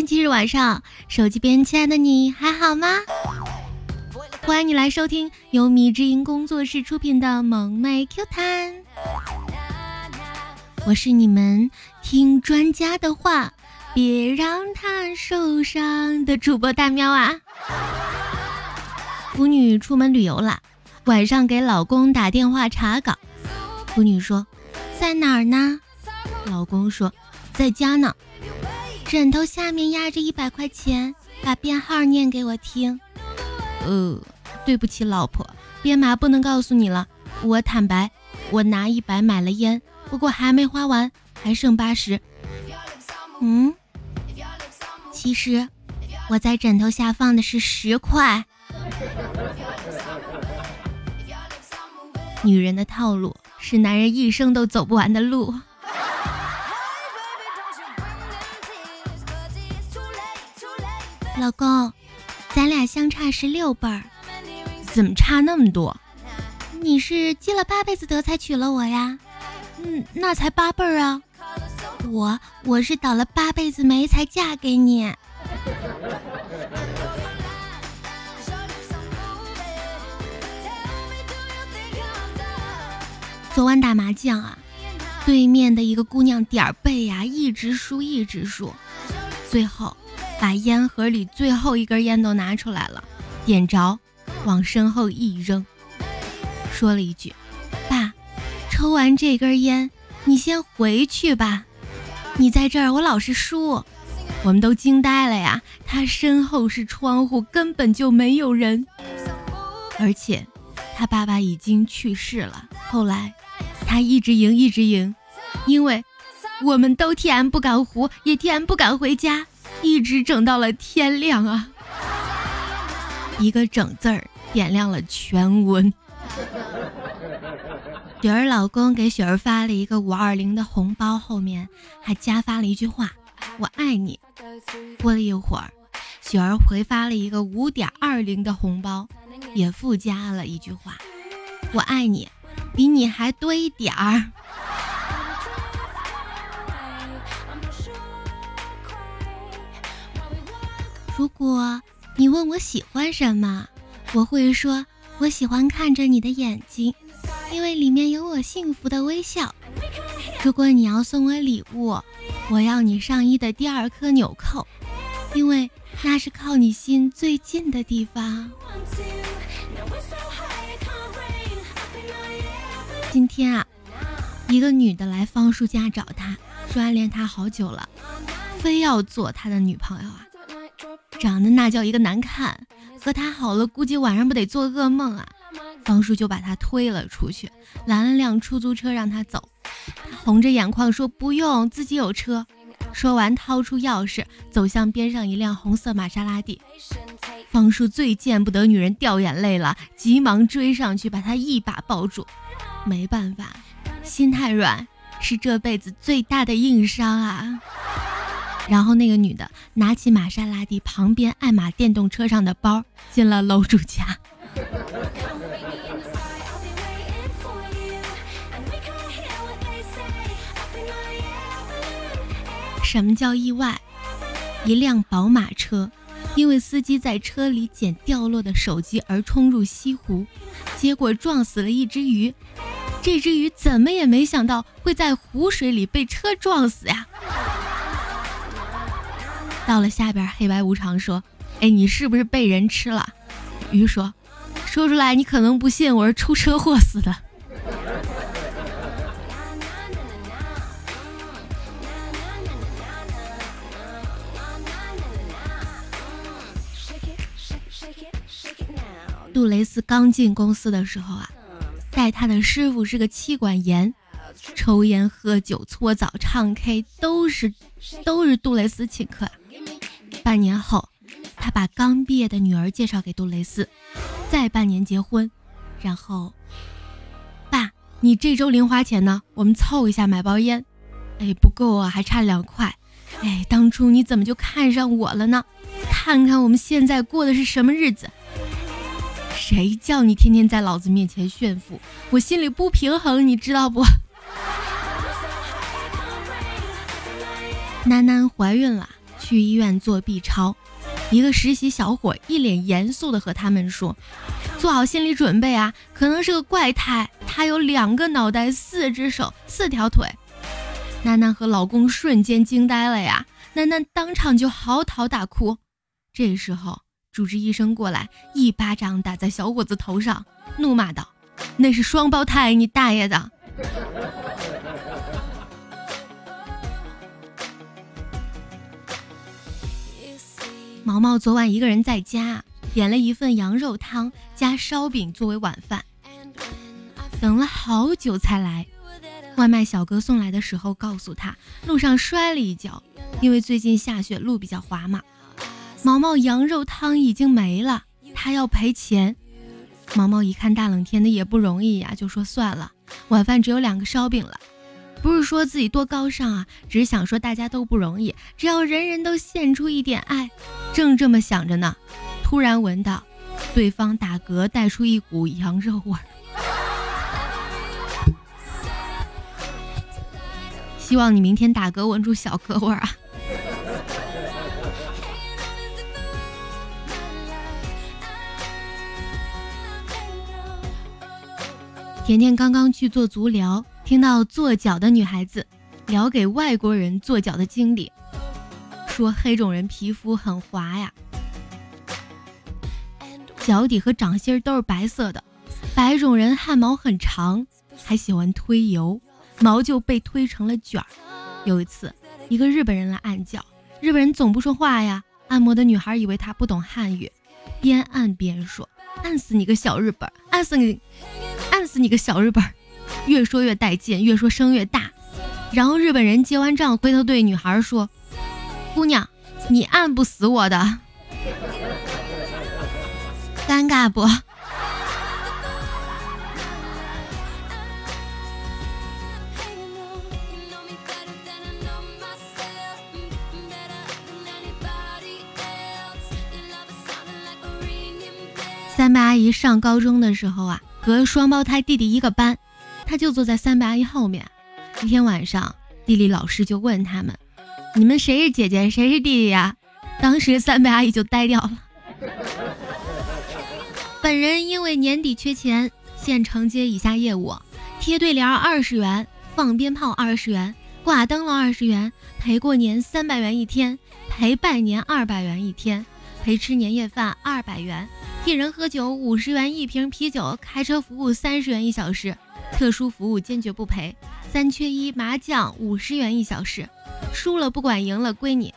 星期日晚上，手机边亲爱的你还好吗？欢迎你来收听由米之音工作室出品的《萌妹 Q 弹》，我是你们听专家的话，别让他受伤的主播大喵啊。妇女出门旅游了，晚上给老公打电话查岗。妇女说：“在哪儿呢？”老公说：“在家呢。”枕头下面压着一百块钱，把编号念给我听。呃，对不起，老婆，编码不能告诉你了。我坦白，我拿一百买了烟，不过还没花完，还剩八十。嗯，其实我在枕头下放的是十块。女人的套路是男人一生都走不完的路。老公，咱俩相差十六辈儿，怎么差那么多？你是积了八辈子德才娶了我呀？嗯，那才八辈儿啊。我我是倒了八辈子霉才嫁给你。昨晚打麻将啊，对面的一个姑娘点儿背呀，一直输一直输，最后把烟盒里最后一根烟都拿出来了，点着，往身后一扔，说了一句：“爸，抽完这根烟，你先回去吧，你在这儿我老是输。”我们都惊呆了呀，他身后是窗户，根本就没有人，而且他爸爸已经去世了。后来。他一直赢，一直赢，因为我们都 M 不敢胡，也 M 不敢回家，一直整到了天亮啊！一个整字儿点亮了全文。雪儿老公给雪儿发了一个五二零的红包，后面还加发了一句话：“我爱你。”过了一会儿，雪儿回发了一个五点二零的红包，也附加了一句话：“我爱你。”比你还多一点儿。如果你问我喜欢什么，我会说我喜欢看着你的眼睛，因为里面有我幸福的微笑。如果你要送我礼物，我要你上衣的第二颗纽扣，因为那是靠你心最近的地方。今天啊，一个女的来方叔家找他，说暗恋他好久了，非要做他的女朋友啊，长得那叫一个难看，和他好了，估计晚上不得做噩梦啊。方叔就把他推了出去，拦了辆出租车让他走。他红着眼眶说不用，自己有车。说完掏出钥匙，走向边上一辆红色玛莎拉蒂。方叔最见不得女人掉眼泪了，急忙追上去把她一把抱住。没办法，心太软是这辈子最大的硬伤啊！然后那个女的拿起玛莎拉蒂旁边爱玛电动车上的包，进了楼主家。什么叫意外？一辆宝马车，因为司机在车里捡掉落的手机而冲入西湖，结果撞死了一只鱼。这只鱼怎么也没想到会在湖水里被车撞死呀！到了下边，黑白无常说：“哎，你是不是被人吃了？”鱼说：“说出来你可能不信，我是出车祸死的。”杜蕾斯刚进公司的时候啊。带他的师傅是个妻管严，抽烟喝酒搓澡唱 K 都是都是杜蕾斯请客。半年后，他把刚毕业的女儿介绍给杜蕾斯，再半年结婚，然后，爸，你这周零花钱呢？我们凑一下买包烟。哎，不够啊，还差两块。哎，当初你怎么就看上我了呢？看看我们现在过的是什么日子。谁叫你天天在老子面前炫富？我心里不平衡，你知道不？楠楠怀孕了，去医院做 B 超，一个实习小伙一脸严肃的和他们说：“做好心理准备啊，可能是个怪胎，他有两个脑袋、四只手、四条腿。”楠楠和老公瞬间惊呆了呀，楠楠当场就嚎啕大哭。这时候，主治医生过来，一巴掌打在小伙子头上，怒骂道：“那是双胞胎，你大爷的！”毛毛昨晚一个人在家，点了一份羊肉汤加烧饼作为晚饭，等了好久才来。外卖小哥送来的时候告诉他，路上摔了一跤，因为最近下雪，路比较滑嘛。毛毛羊肉汤已经没了，他要赔钱。毛毛一看大冷天的也不容易呀，就说算了，晚饭只有两个烧饼了。不是说自己多高尚啊，只是想说大家都不容易，只要人人都献出一点爱。正这么想着呢，突然闻到对方打嗝带出一股羊肉味儿。希望你明天打嗝闻出小哥味儿啊！甜甜刚刚去做足疗，听到做脚的女孩子聊给外国人做脚的经历，说黑种人皮肤很滑呀，脚底和掌心都是白色的；白种人汗毛很长，还喜欢推油。毛就被推成了卷儿。有一次，一个日本人来按脚，日本人总不说话呀。按摩的女孩以为他不懂汉语，边按边说：“按死你个小日本，按死你，按死你个小日本。”越说越带劲，越说声越大。然后日本人结完账，回头对女孩说：“姑娘，你按不死我的。”尴尬不？三白阿姨上高中的时候啊，和双胞胎弟弟一个班，她就坐在三白阿姨后面。一天晚上，地理老师就问他们：“你们谁是姐姐，谁是弟弟呀？”当时三白阿姨就呆掉了。本人因为年底缺钱，现承接以下业务：贴对联二十元，放鞭炮二十元，挂灯笼二十元，陪过年三百元一天，陪拜年二百元一天，陪吃年夜饭二百元。替人喝酒五十元一瓶啤酒，开车服务三十元一小时，特殊服务坚决不赔。三缺一麻将五十元一小时，输了不管，赢了归你。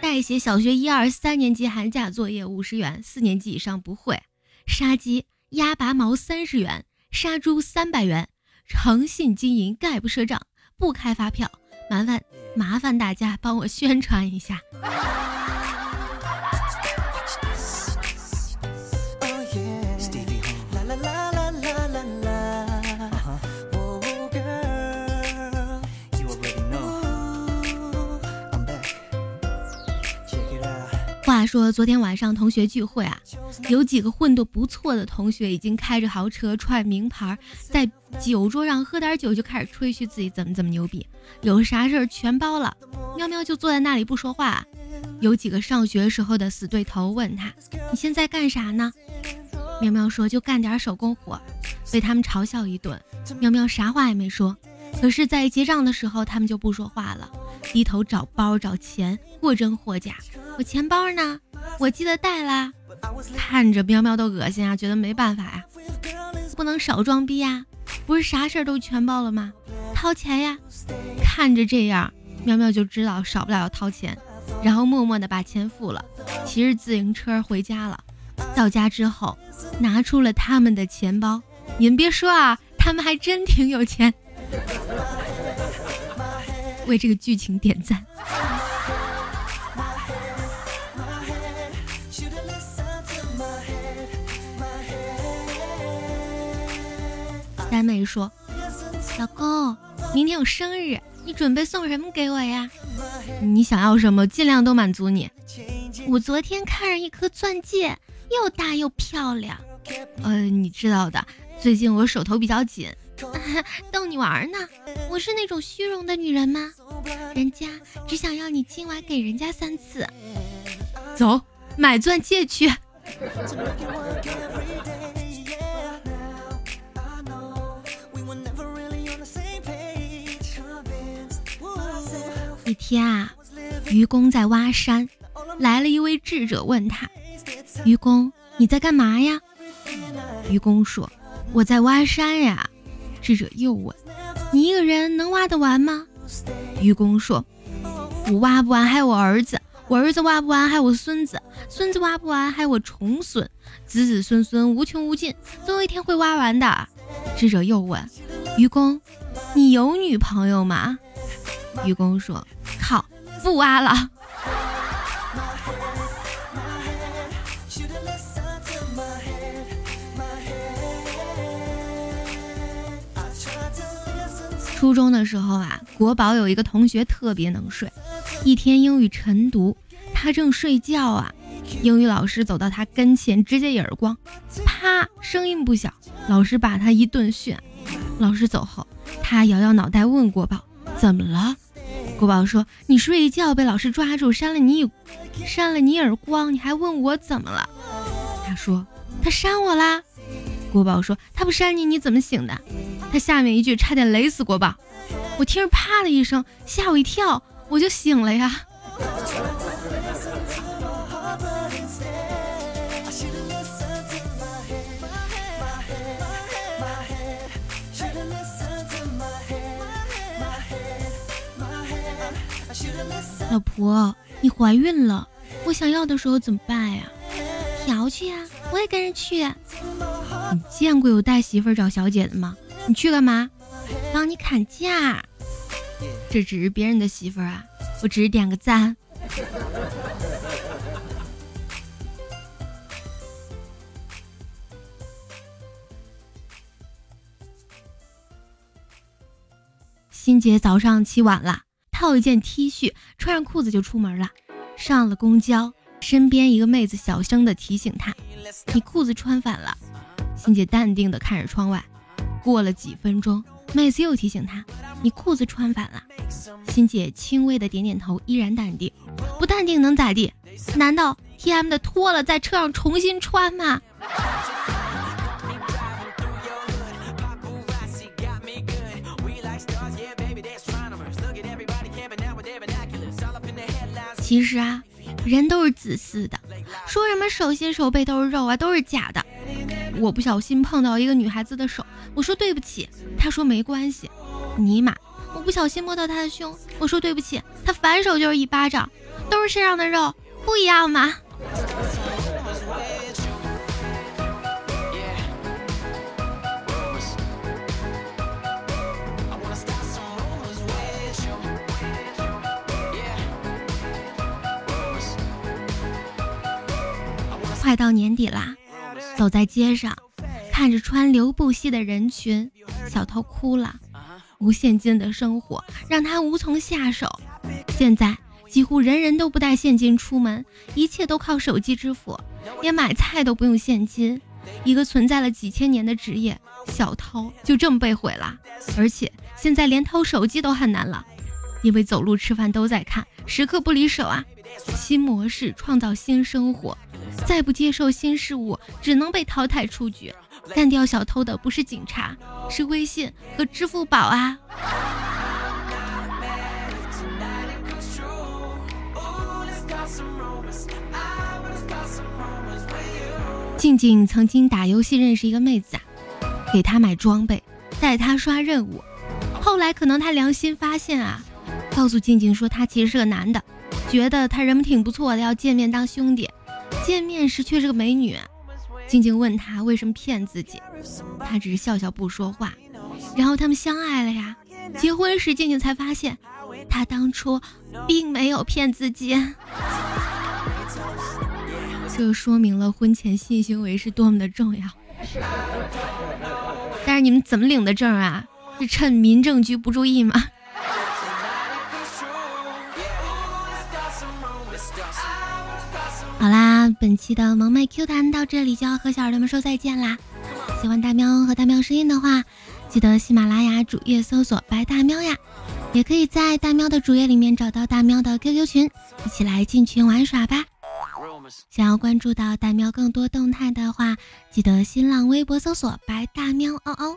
代写小学一二三年级寒假作业五十元，四年级以上不会。杀鸡鸭拔毛三十元，杀猪三百元。诚信经营概不赊账，不开发票。麻烦麻烦大家帮我宣传一下。话说昨天晚上同学聚会啊，有几个混得不错的同学已经开着豪车，穿名牌，在酒桌上喝点酒就开始吹嘘自己怎么怎么牛逼，有啥事儿全包了。喵喵就坐在那里不说话。有几个上学时候的死对头问他：“你现在干啥呢？”喵喵说：“就干点手工活。”被他们嘲笑一顿。喵喵啥话也没说。可是，在结账的时候，他们就不说话了，低头找包找钱，或真或假。我钱包呢？我记得带啦。看着喵喵都恶心啊，觉得没办法呀，不能少装逼呀。不是啥事儿都全包了吗？掏钱呀！看着这样，喵喵就知道少不了要掏钱，然后默默的把钱付了，骑着自行车回家了。到家之后，拿出了他们的钱包。你们别说啊，他们还真挺有钱。为这个剧情点赞。三妹说：“老公，明天我生日，你准备送什么给我呀？你想要什么，尽量都满足你。我昨天看上一颗钻戒，又大又漂亮。呃，你知道的，最近我手头比较紧。逗你玩呢，我是那种虚荣的女人吗？人家只想要你今晚给人家三次。走，买钻戒去。一天啊，愚公在挖山，来了一位智者问他：“愚公，你在干嘛呀？”愚公说：“我在挖山呀。”智者又问：“你一个人能挖得完吗？”愚公说：“我挖不完，还有我儿子；我儿子挖不完，还有我孙子；孙子挖不完，还有我重孙；子子孙孙无穷无尽，总有一天会挖完的。”智者又问：“愚公，你有女朋友吗？”愚公说：“靠，不挖了。”初中的时候啊，国宝有一个同学特别能睡。一天英语晨读，他正睡觉啊，英语老师走到他跟前，直接一耳光，啪，声音不小。老师把他一顿训。老师走后，他摇摇脑袋问国宝：“怎么了？”国宝说：“你睡觉被老师抓住，扇了你，扇了你耳光，你还问我怎么了？”他说：“他扇我啦。”国宝说：“他不扇你，你怎么醒的？”他下面一句差点雷死国宝，我听着啪的一声，吓我一跳，我就醒了呀。老婆，你怀孕了，我想要的时候怎么办呀？嫖去呀，我也跟着去。你见过有带媳妇找小姐的吗？你去干嘛？帮你砍价。这只是别人的媳妇儿啊，我只是点个赞。欣姐早上起晚了，套一件 T 恤，穿上裤子就出门了。上了公交，身边一个妹子小声的提醒她：“你裤子穿反了。”欣姐淡定的看着窗外。过了几分钟，妹子又提醒他：“你裤子穿反了。”欣姐轻微的点点头，依然淡定。不淡定能咋地？难道 T M 的脱了在车上重新穿吗？其实啊，人都是自私的，说什么手心手背都是肉啊，都是假的。我不小心碰到一个女孩子的手，我说对不起，她说没关系。尼玛，我不小心摸到她的胸，我说对不起，她反手就是一巴掌，都是身上的肉，不一样吗？快到年底啦！走在街上，看着川流不息的人群，小偷哭了。无现金的生活让他无从下手。现在几乎人人都不带现金出门，一切都靠手机支付，连买菜都不用现金。一个存在了几千年的职业——小偷，就这么被毁了。而且现在连偷手机都很难了，因为走路吃饭都在看，时刻不离手啊。新模式创造新生活。再不接受新事物，只能被淘汰出局。干掉小偷的不是警察，是微信和支付宝啊！静静曾经打游戏认识一个妹子啊，给她买装备，带她刷任务。后来可能她良心发现啊，告诉静静说她其实是个男的，觉得他人挺不错的，要见面当兄弟。见面时却是个美女，静静问他为什么骗自己，他只是笑笑不说话。然后他们相爱了呀，结婚时静静才发现，他当初并没有骗自己。这说明了婚前性行为是多么的重要。但是你们怎么领的证啊？是趁民政局不注意吗？好啦，本期的萌妹 Q 弹到这里就要和小耳朵们说再见啦！喜欢大喵和大喵声音的话，记得喜马拉雅主页搜索“白大喵”呀。也可以在大喵的主页里面找到大喵的 QQ 群，一起来进群玩耍吧。想要关注到大喵更多动态的话，记得新浪微博搜索“白大喵嗷嗷”。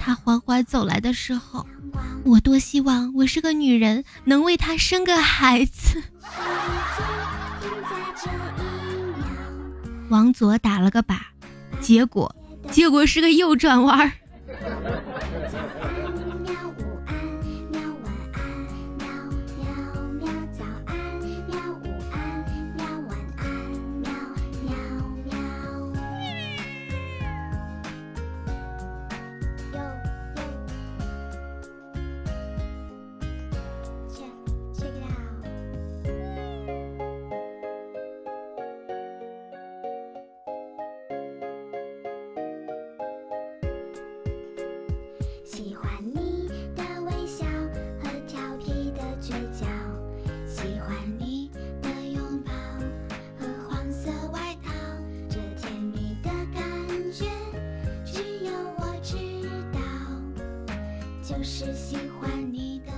他缓缓走来的时候，我多希望我是个女人，能为他生个孩子。往左打了个靶，结果结果是个右转弯就是喜欢你的